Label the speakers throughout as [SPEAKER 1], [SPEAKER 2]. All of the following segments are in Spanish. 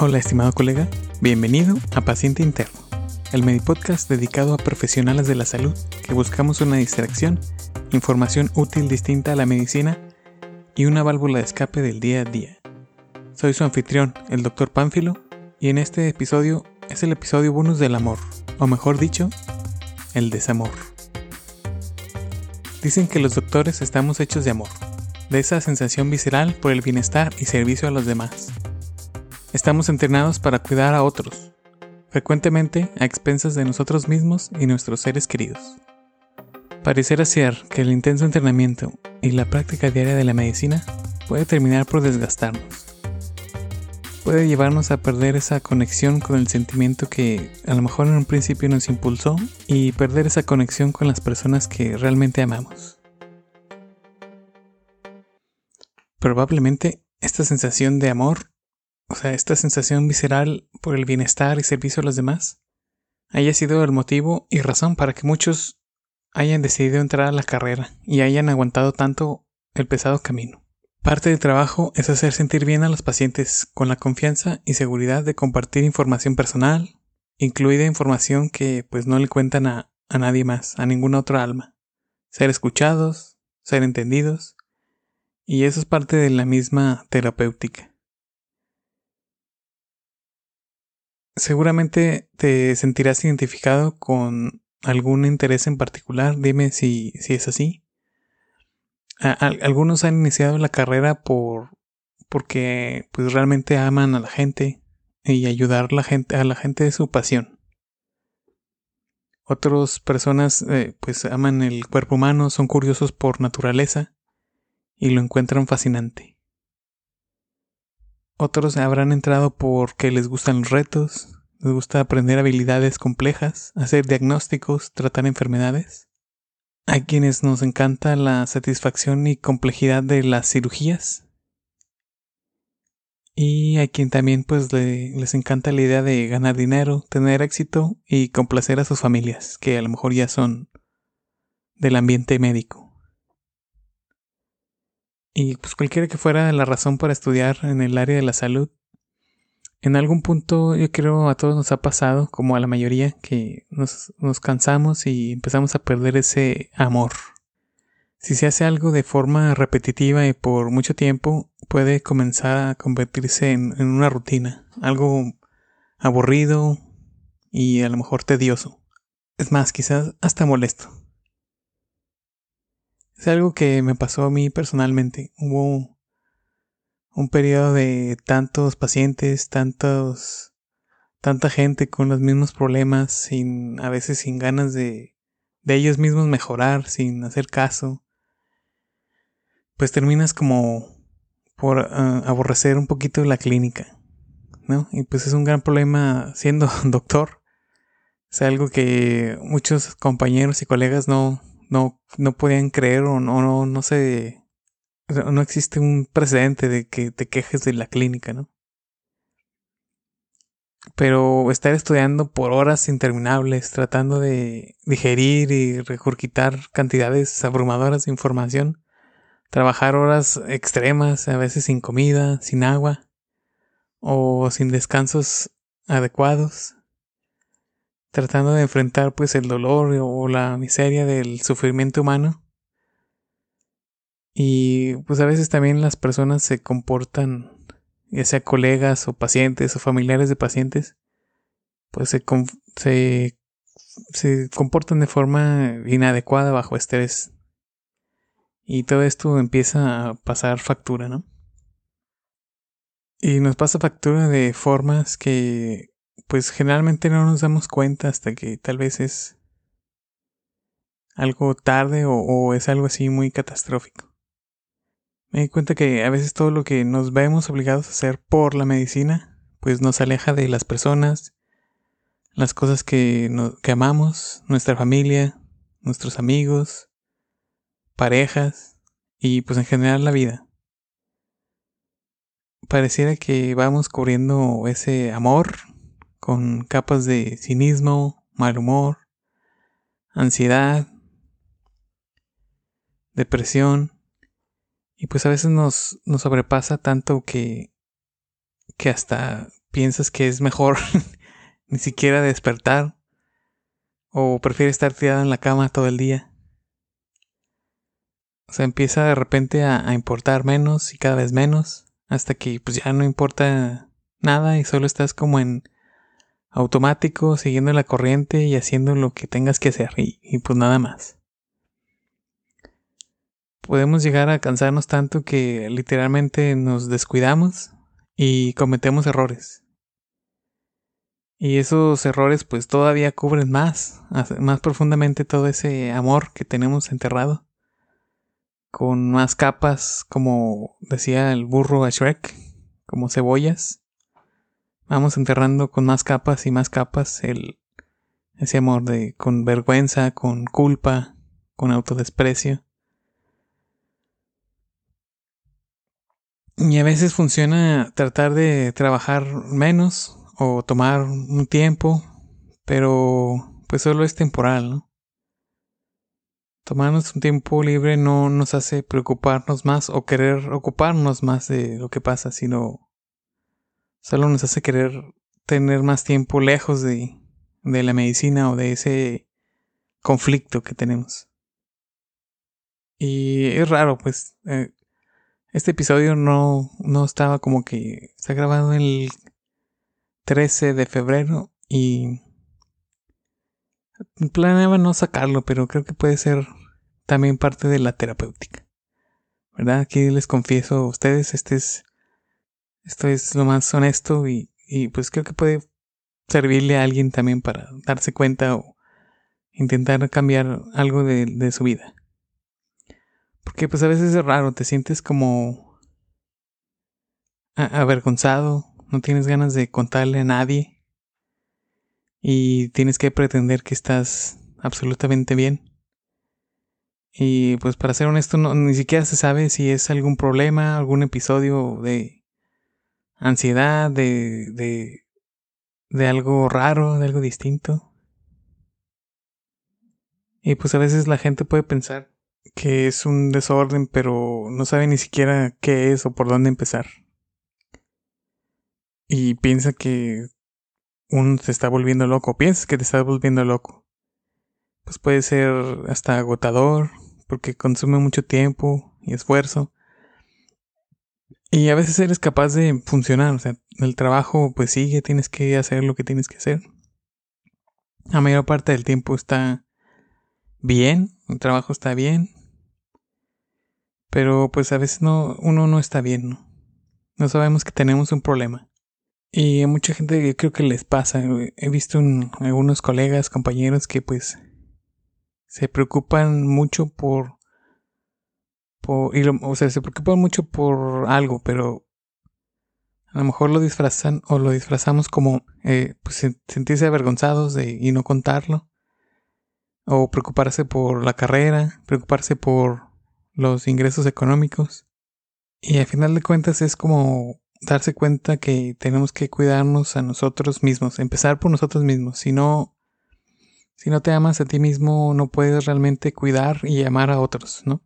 [SPEAKER 1] Hola estimado colega, bienvenido a Paciente Interno, el Medipodcast dedicado a profesionales de la salud que buscamos una distracción, información útil distinta a la medicina y una válvula de escape del día a día. Soy su anfitrión, el Dr. Pánfilo, y en este episodio es el episodio bonus del amor, o mejor dicho, el desamor. Dicen que los doctores estamos hechos de amor, de esa sensación visceral por el bienestar y servicio a los demás. Estamos entrenados para cuidar a otros, frecuentemente a expensas de nosotros mismos y nuestros seres queridos. Pareciera ser que el intenso entrenamiento y la práctica diaria de la medicina puede terminar por desgastarnos. Puede llevarnos a perder esa conexión con el sentimiento que a lo mejor en un principio nos impulsó y perder esa conexión con las personas que realmente amamos. Probablemente esta sensación de amor o sea, esta sensación visceral por el bienestar y servicio a los demás, haya sido el motivo y razón para que muchos hayan decidido entrar a la carrera y hayan aguantado tanto el pesado camino. Parte del trabajo es hacer sentir bien a los pacientes con la confianza y seguridad de compartir información personal, incluida información que pues no le cuentan a, a nadie más, a ninguna otra alma. Ser escuchados, ser entendidos, y eso es parte de la misma terapéutica. Seguramente te sentirás identificado con algún interés en particular. Dime si, si es así. algunos han iniciado la carrera por porque pues realmente aman a la gente y ayudar a la gente, a la gente de su pasión. Otras personas eh, pues aman el cuerpo humano, son curiosos por naturaleza y lo encuentran fascinante. Otros habrán entrado porque les gustan los retos, les gusta aprender habilidades complejas, hacer diagnósticos, tratar enfermedades. Hay quienes nos encanta la satisfacción y complejidad de las cirugías. Y hay quien también pues les encanta la idea de ganar dinero, tener éxito y complacer a sus familias, que a lo mejor ya son del ambiente médico. Y pues cualquiera que fuera la razón para estudiar en el área de la salud, en algún punto yo creo a todos nos ha pasado, como a la mayoría, que nos, nos cansamos y empezamos a perder ese amor. Si se hace algo de forma repetitiva y por mucho tiempo, puede comenzar a convertirse en, en una rutina, algo aburrido y a lo mejor tedioso. Es más, quizás hasta molesto. Es algo que me pasó a mí personalmente. Hubo un periodo de tantos pacientes, tantos, tanta gente con los mismos problemas, sin, a veces sin ganas de, de ellos mismos mejorar, sin hacer caso. Pues terminas como por ah, aborrecer un poquito la clínica, ¿no? Y pues es un gran problema siendo doctor. Es algo que muchos compañeros y colegas no, no, no podían creer o no, no, no. No existe un precedente de que te quejes de la clínica, ¿no? Pero estar estudiando por horas interminables, tratando de digerir y regurgitar cantidades abrumadoras de información, trabajar horas extremas, a veces sin comida, sin agua, o sin descansos adecuados, tratando de enfrentar pues el dolor o la miseria del sufrimiento humano. Y pues a veces también las personas se comportan, ya sea colegas o pacientes o familiares de pacientes, pues se, se, se comportan de forma inadecuada bajo estrés. Y todo esto empieza a pasar factura, ¿no? Y nos pasa factura de formas que pues generalmente no nos damos cuenta hasta que tal vez es algo tarde o, es algo así muy catastrófico. Me di cuenta que a veces todo lo que nos vemos obligados a hacer por la medicina, pues nos aleja de las personas, las cosas que, que amamos, nuestra familia, nuestros amigos, parejas y pues en general la vida. Pareciera que vamos cubriendo ese amor con capas de cinismo, mal humor, ansiedad, depresión, y pues a veces nos, nos sobrepasa tanto que, que hasta piensas que es mejor ni siquiera despertar o prefieres estar tirado en la cama todo el día. O sea, empieza de repente a, a, importar menos y cada vez menos hasta que pues ya no importa nada y solo estás como en automático, siguiendo la corriente y haciendo lo que tengas que hacer y, pues nada más. Podemos llegar a cansarnos tanto que literalmente nos descuidamos y cometemos errores. Y esos errores pues todavía cubren más, más profundamente todo ese amor que tenemos enterrado. Con más capas, como decía el burro a Shrek, como cebollas. Vamos enterrando con más capas y más capas el, ese amor de con vergüenza, con culpa, con autodesprecio. Y a veces funciona tratar de trabajar menos o tomar un tiempo, pero pues solo es temporal, ¿no? Tomarnos un tiempo libre no nos hace preocuparnos más o querer ocuparnos más de lo que pasa, sino solo nos hace querer tener más tiempo lejos de, de la medicina o de ese conflicto que tenemos. Y es raro, pues, eh, este episodio no, no estaba como que está grabado el 13 de febrero y planeaba no sacarlo, pero creo que puede ser también parte de la terapéutica. ¿Verdad? Aquí les confieso a ustedes, este es, esto es lo más honesto y, y pues creo que puede servirle a alguien también para darse cuenta o intentar cambiar algo de, de su vida. Porque pues a veces es raro, te sientes como avergonzado no tienes ganas de contarle a nadie y tienes que pretender que estás absolutamente bien. Y pues para ser honesto, no, ni siquiera se sabe si es algún problema, algún episodio de ansiedad, de, de, de algo raro, de algo distinto. Y pues a veces la gente puede pensar que es un desorden, pero no sabe ni siquiera qué es o por dónde empezar y piensa que uno se está volviendo loco, piensas que te estás volviendo loco. Pues puede ser hasta agotador, porque consume mucho tiempo y esfuerzo. Y a veces eres capaz de funcionar, o sea, el trabajo pues sigue, tienes que hacer lo que tienes que hacer. La mayor parte del tiempo está bien, el trabajo está bien, pero pues a veces no, uno no está bien, ¿no? No sabemos que tenemos un problema. Y a mucha gente creo que les pasa. He visto algunos colegas, compañeros que pues se preocupan mucho por, por o sea, se preocupan mucho por algo, pero a lo mejor lo disfrazan o lo disfrazamos como eh, pues, sentirse avergonzados de, y no contarlo. O preocuparse por la carrera, preocuparse por los ingresos económicos. Y al final de cuentas es como darse cuenta que tenemos que cuidarnos a nosotros mismos, empezar por nosotros mismos. Si no, si no te amas a ti mismo, no puedes realmente cuidar y amar a otros, ¿no?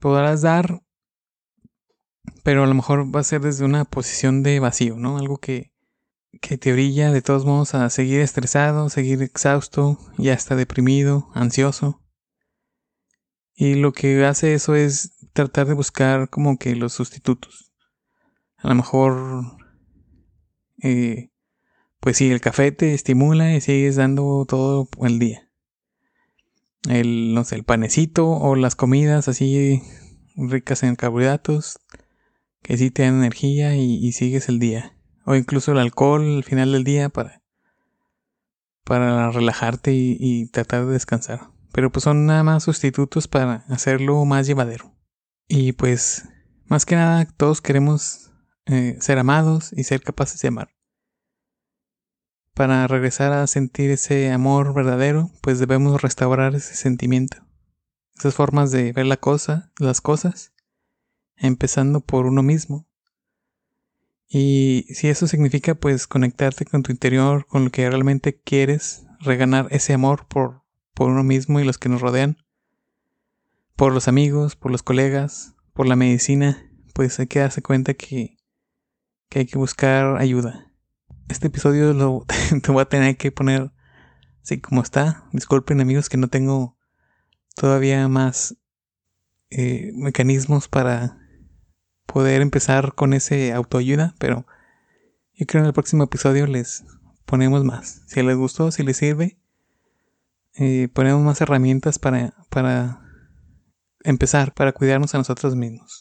[SPEAKER 1] Podrás dar, pero a lo mejor va a ser desde una posición de vacío, ¿no? Algo que, que te orilla de todos modos a seguir estresado, seguir exhausto y hasta deprimido, ansioso. Y lo que hace eso es tratar de buscar como que los sustitutos a lo mejor, eh, pues sí, el café te estimula y sigues dando todo el día. El, no sé, el panecito o las comidas así ricas en carbohidratos que sí te dan energía y, sigues el día. O incluso el alcohol al final del día para, para relajarte y, tratar de descansar. Pero pues son nada más sustitutos para hacerlo más llevadero. Y pues, más que nada, todos queremos eh, ser amados y ser capaces de amar. Para regresar a sentir ese amor verdadero, pues debemos restaurar ese sentimiento, esas formas de ver la cosa, las cosas, empezando por uno mismo. Y si eso significa pues conectarte con tu interior, con lo que realmente quieres, reganar ese amor por, por uno mismo y los que nos rodean, por los amigos, por los colegas, por la medicina, pues hay que darse cuenta que que hay que buscar ayuda. Este episodio lo te voy a tener que poner así como está. Disculpen amigos que no tengo todavía más eh, mecanismos para poder empezar con ese autoayuda, pero yo creo en el próximo episodio les ponemos más. Si les gustó, si les sirve, eh, ponemos más herramientas para, para empezar, para cuidarnos a nosotros mismos.